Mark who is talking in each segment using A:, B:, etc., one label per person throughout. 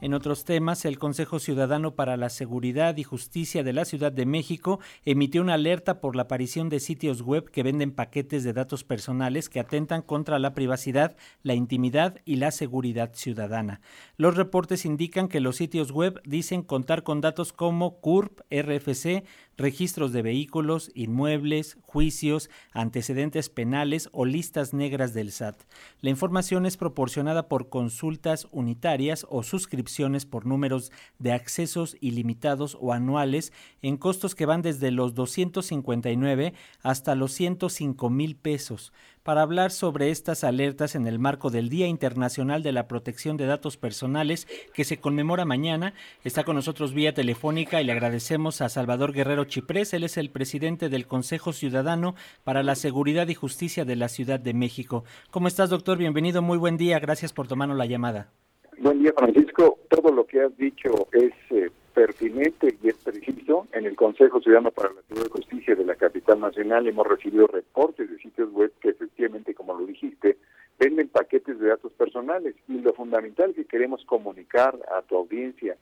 A: En otros temas, el Consejo Ciudadano para la Seguridad y Justicia de la Ciudad de México emitió una alerta por la aparición de sitios web que venden paquetes de datos personales que atentan contra la privacidad, la intimidad y la seguridad ciudadana. Los reportes indican que los sitios web dicen contar con datos como CURP, RFC, registros de vehículos, inmuebles, juicios, antecedentes penales o listas negras del SAT. La información es proporcionada por consultas unitarias o suscripciones por números de accesos ilimitados o anuales en costos que van desde los 259 hasta los 105 mil pesos. Para hablar sobre estas alertas en el marco del Día Internacional de la Protección de Datos Personales que se conmemora mañana, está con nosotros vía telefónica y le agradecemos a Salvador Guerrero Chiprés. Él es el presidente del Consejo Ciudadano para la Seguridad y Justicia de la Ciudad de México. ¿Cómo estás, doctor? Bienvenido, muy buen día. Gracias por tomarnos la llamada.
B: Buen día, Francisco. Todo lo que has dicho es eh, pertinente y es preciso. En el Consejo Ciudadano para la Seguridad y Justicia de la capital nacional hemos recibido reportes de sitios web que efectivamente, como lo dijiste, venden paquetes de datos personales. Y lo fundamental que queremos comunicar a tu audiencia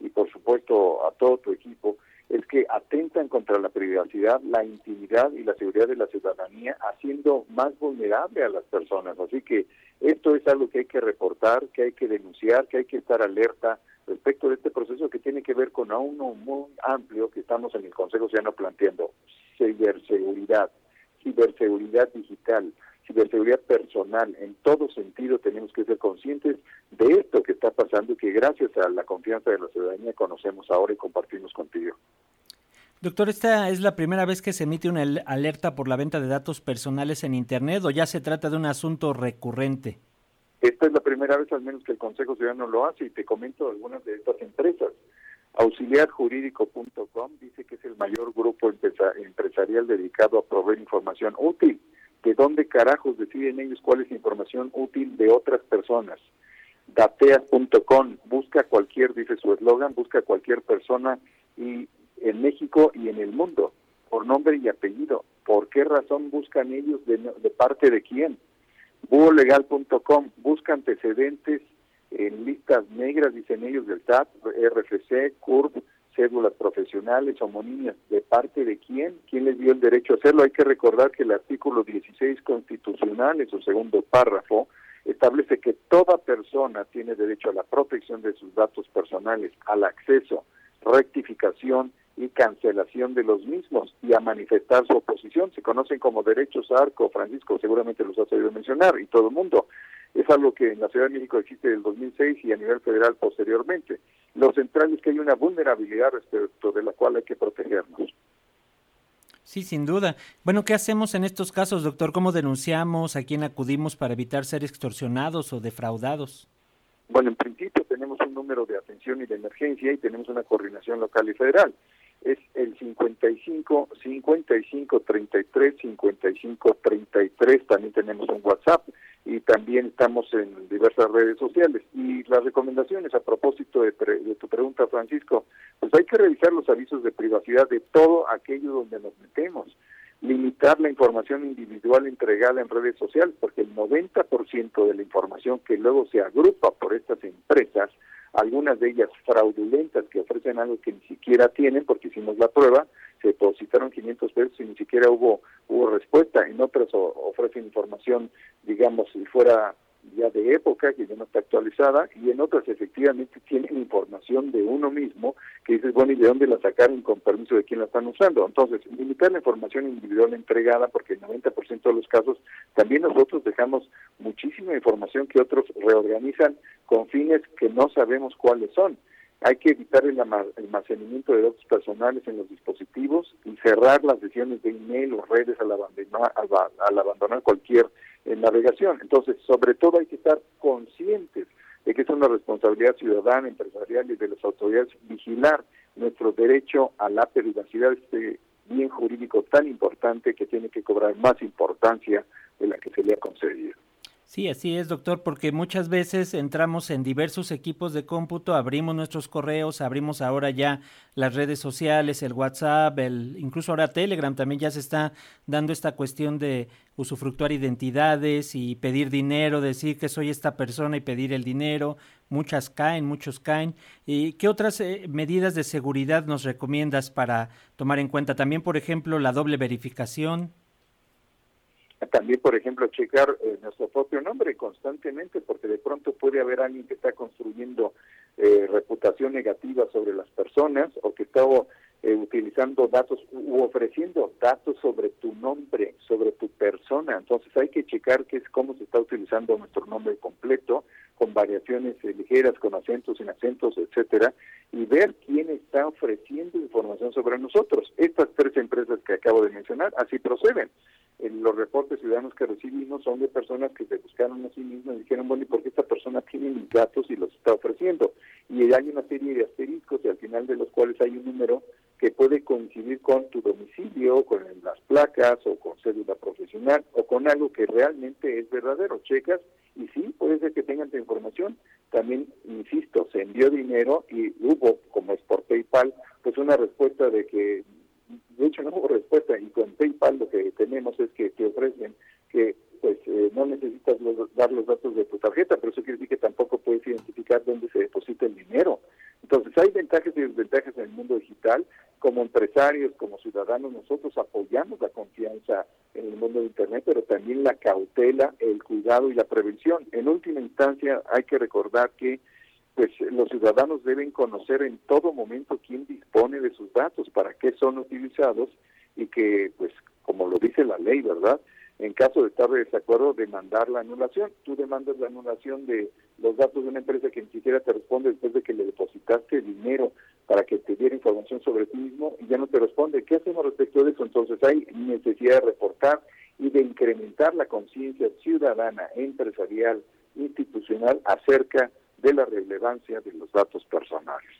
B: y, por supuesto, a todo tu equipo contra la privacidad, la intimidad y la seguridad de la ciudadanía, haciendo más vulnerable a las personas. Así que esto es algo que hay que reportar, que hay que denunciar, que hay que estar alerta respecto de este proceso que tiene que ver con a uno muy amplio que estamos en el Consejo Ciudadano planteando, ciberseguridad, ciberseguridad digital, ciberseguridad personal. En todo sentido tenemos que ser conscientes de esto que está pasando y que gracias a la confianza de la ciudadanía conocemos ahora y compartimos contigo.
A: Doctor, ¿esta es la primera vez que se emite una alerta por la venta de datos personales en Internet o ya se trata de un asunto recurrente?
B: Esta es la primera vez al menos que el Consejo Ciudadano lo hace y te comento algunas de estas empresas. Auxiliarjurídico.com dice que es el mayor grupo empresarial dedicado a proveer información útil. ¿De dónde carajos deciden ellos cuál es información útil de otras personas? Dateas.com busca cualquier, dice su eslogan, busca cualquier persona y en México y en el mundo, por nombre y apellido. ¿Por qué razón buscan ellos de, parte de quién? Buolegal.com busca antecedentes en listas negras, dicen ellos, del SAT, RFC, CURB, cédulas profesionales, homonimias, ¿de parte de quién? ¿Quién les dio el derecho a hacerlo? Hay que recordar que el artículo 16 constitucional, en su segundo párrafo, establece que toda persona tiene derecho a la protección de sus datos personales, al acceso, rectificación y cancelación de los mismos y a manifestar su oposición. Se conocen como derechos arco, Francisco seguramente los has oído mencionar y todo el mundo. Es algo que en la Ciudad de México existe desde el 2006 y a nivel federal posteriormente. Lo central es que hay una vulnerabilidad respecto de la cual hay que protegernos.
A: Sí, sin duda. Bueno, ¿qué hacemos en estos casos, doctor? ¿Cómo denunciamos? ¿A quién acudimos para evitar ser extorsionados o defraudados?
B: Bueno, en principio tenemos un número de atención y de emergencia y tenemos una coordinación local y federal es el 55 55 33 55 33 también tenemos un WhatsApp y también estamos en diversas redes sociales. Y las recomendaciones a propósito de, de, tu pregunta Francisco pues hay que revisar los avisos de privacidad de todo aquello donde nos metemos. Limitar la información individual entregada en redes sociales porque el 90% de la información que luego se agrupa por estas empresas algunas de ellas fraudulentas que ofrecen algo que ni siquiera tienen, porque hicimos la prueba, se depositaron 500 pesos y ni siquiera hubo hubo respuesta. En otras ofrecen información, digamos, si fuera ya de época, que ya no está actualizada, y en otras efectivamente tienen información de uno mismo, que dices, bueno, ¿y de dónde la sacaron con permiso de quién la están usando? Entonces, limitar la información individual entregada, porque en 90% de los casos también nosotros dejamos muchísima información que otros reorganizan con fines que no sabemos cuáles son. Hay que evitar el almacenamiento de datos personales en los dispositivos y cerrar las sesiones de email o redes al abandonar, al abandonar cualquier en navegación. Entonces, sobre todo hay que estar conscientes de que es una responsabilidad ciudadana, empresarial y de las autoridades vigilar nuestro derecho a la privacidad, este bien jurídico tan importante que tiene que cobrar más importancia de la que se le ha concedido.
A: Sí, así es, doctor, porque muchas veces entramos en diversos equipos de cómputo, abrimos nuestros correos, abrimos ahora ya las redes sociales, el WhatsApp, el, incluso ahora Telegram también ya se está dando esta cuestión de usufructuar identidades y pedir dinero, decir que soy esta persona y pedir el dinero. Muchas caen, muchos caen. ¿Y qué otras eh, medidas de seguridad nos recomiendas para tomar en cuenta? También, por ejemplo, la doble verificación.
B: También, por ejemplo, checar eh, nuestro propio nombre constantemente, porque de pronto puede haber alguien que está construyendo eh, reputación negativa sobre las personas o que está eh, utilizando datos u ofreciendo datos sobre tu nombre, sobre tu persona. Entonces hay que checar qué es cómo se está utilizando nuestro nombre completo, con variaciones ligeras, con acentos, sin acentos, etcétera, y ver quién está ofreciendo información sobre nosotros. Estas tres empresas que acabo de mencionar así proceden los reportes ciudadanos que recibimos son de personas que se buscaron a sí mismas y dijeron, bueno, ¿y por qué esta persona tiene mis datos y los está ofreciendo? Y hay una serie de asteriscos y al final de los cuales hay un número que puede coincidir con tu domicilio, con las placas o con cédula profesional o con algo que realmente es verdadero. Checas y sí, puede ser que tengan tu información. También, insisto, se envió dinero y hubo, como es por PayPal, pues una respuesta de que de hecho no hubo respuesta y con PayPal lo que tenemos es que te ofrecen que pues eh, no necesitas dar los datos de tu tarjeta, pero eso quiere decir que tampoco puedes identificar dónde se deposita el dinero. Entonces hay ventajas y desventajas en el mundo digital. Como empresarios, como ciudadanos, nosotros apoyamos la confianza en el mundo de Internet, pero también la cautela, el cuidado y la prevención. En última instancia, hay que recordar que pues los ciudadanos deben conocer en todo momento quién dispone de sus datos, para qué son utilizados y que, pues, como lo dice la ley, ¿verdad? En caso de estar de desacuerdo, demandar la anulación. Tú demandas la anulación de los datos de una empresa que ni siquiera te responde después de que le depositaste dinero para que te diera información sobre ti mismo y ya no te responde. ¿Qué hacemos respecto de eso? Entonces hay necesidad de reportar y de incrementar la conciencia ciudadana, empresarial, institucional acerca de la relevancia de los datos personales.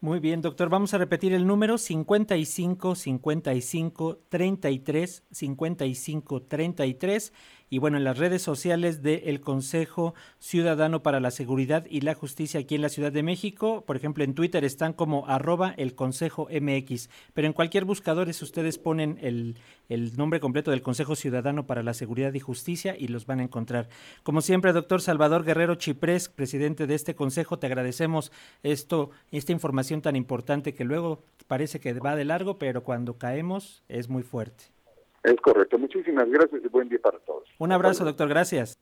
A: Muy bien, doctor. Vamos a repetir el número 55 55 33 55 33 y bueno, en las redes sociales del Consejo Ciudadano para la Seguridad y la Justicia aquí en la Ciudad de México. Por ejemplo, en Twitter están como arroba el Consejo MX, pero en cualquier buscador si ustedes ponen el, el nombre completo del Consejo Ciudadano para la Seguridad y Justicia y los van a encontrar. Como siempre, doctor Salvador Guerrero Chiprés, presidente de este consejo, te agradecemos esto, esta información tan importante que luego parece que va de largo, pero cuando caemos es muy fuerte.
B: Es correcto. Muchísimas gracias y buen día para todos.
A: Un abrazo, doctor. Gracias.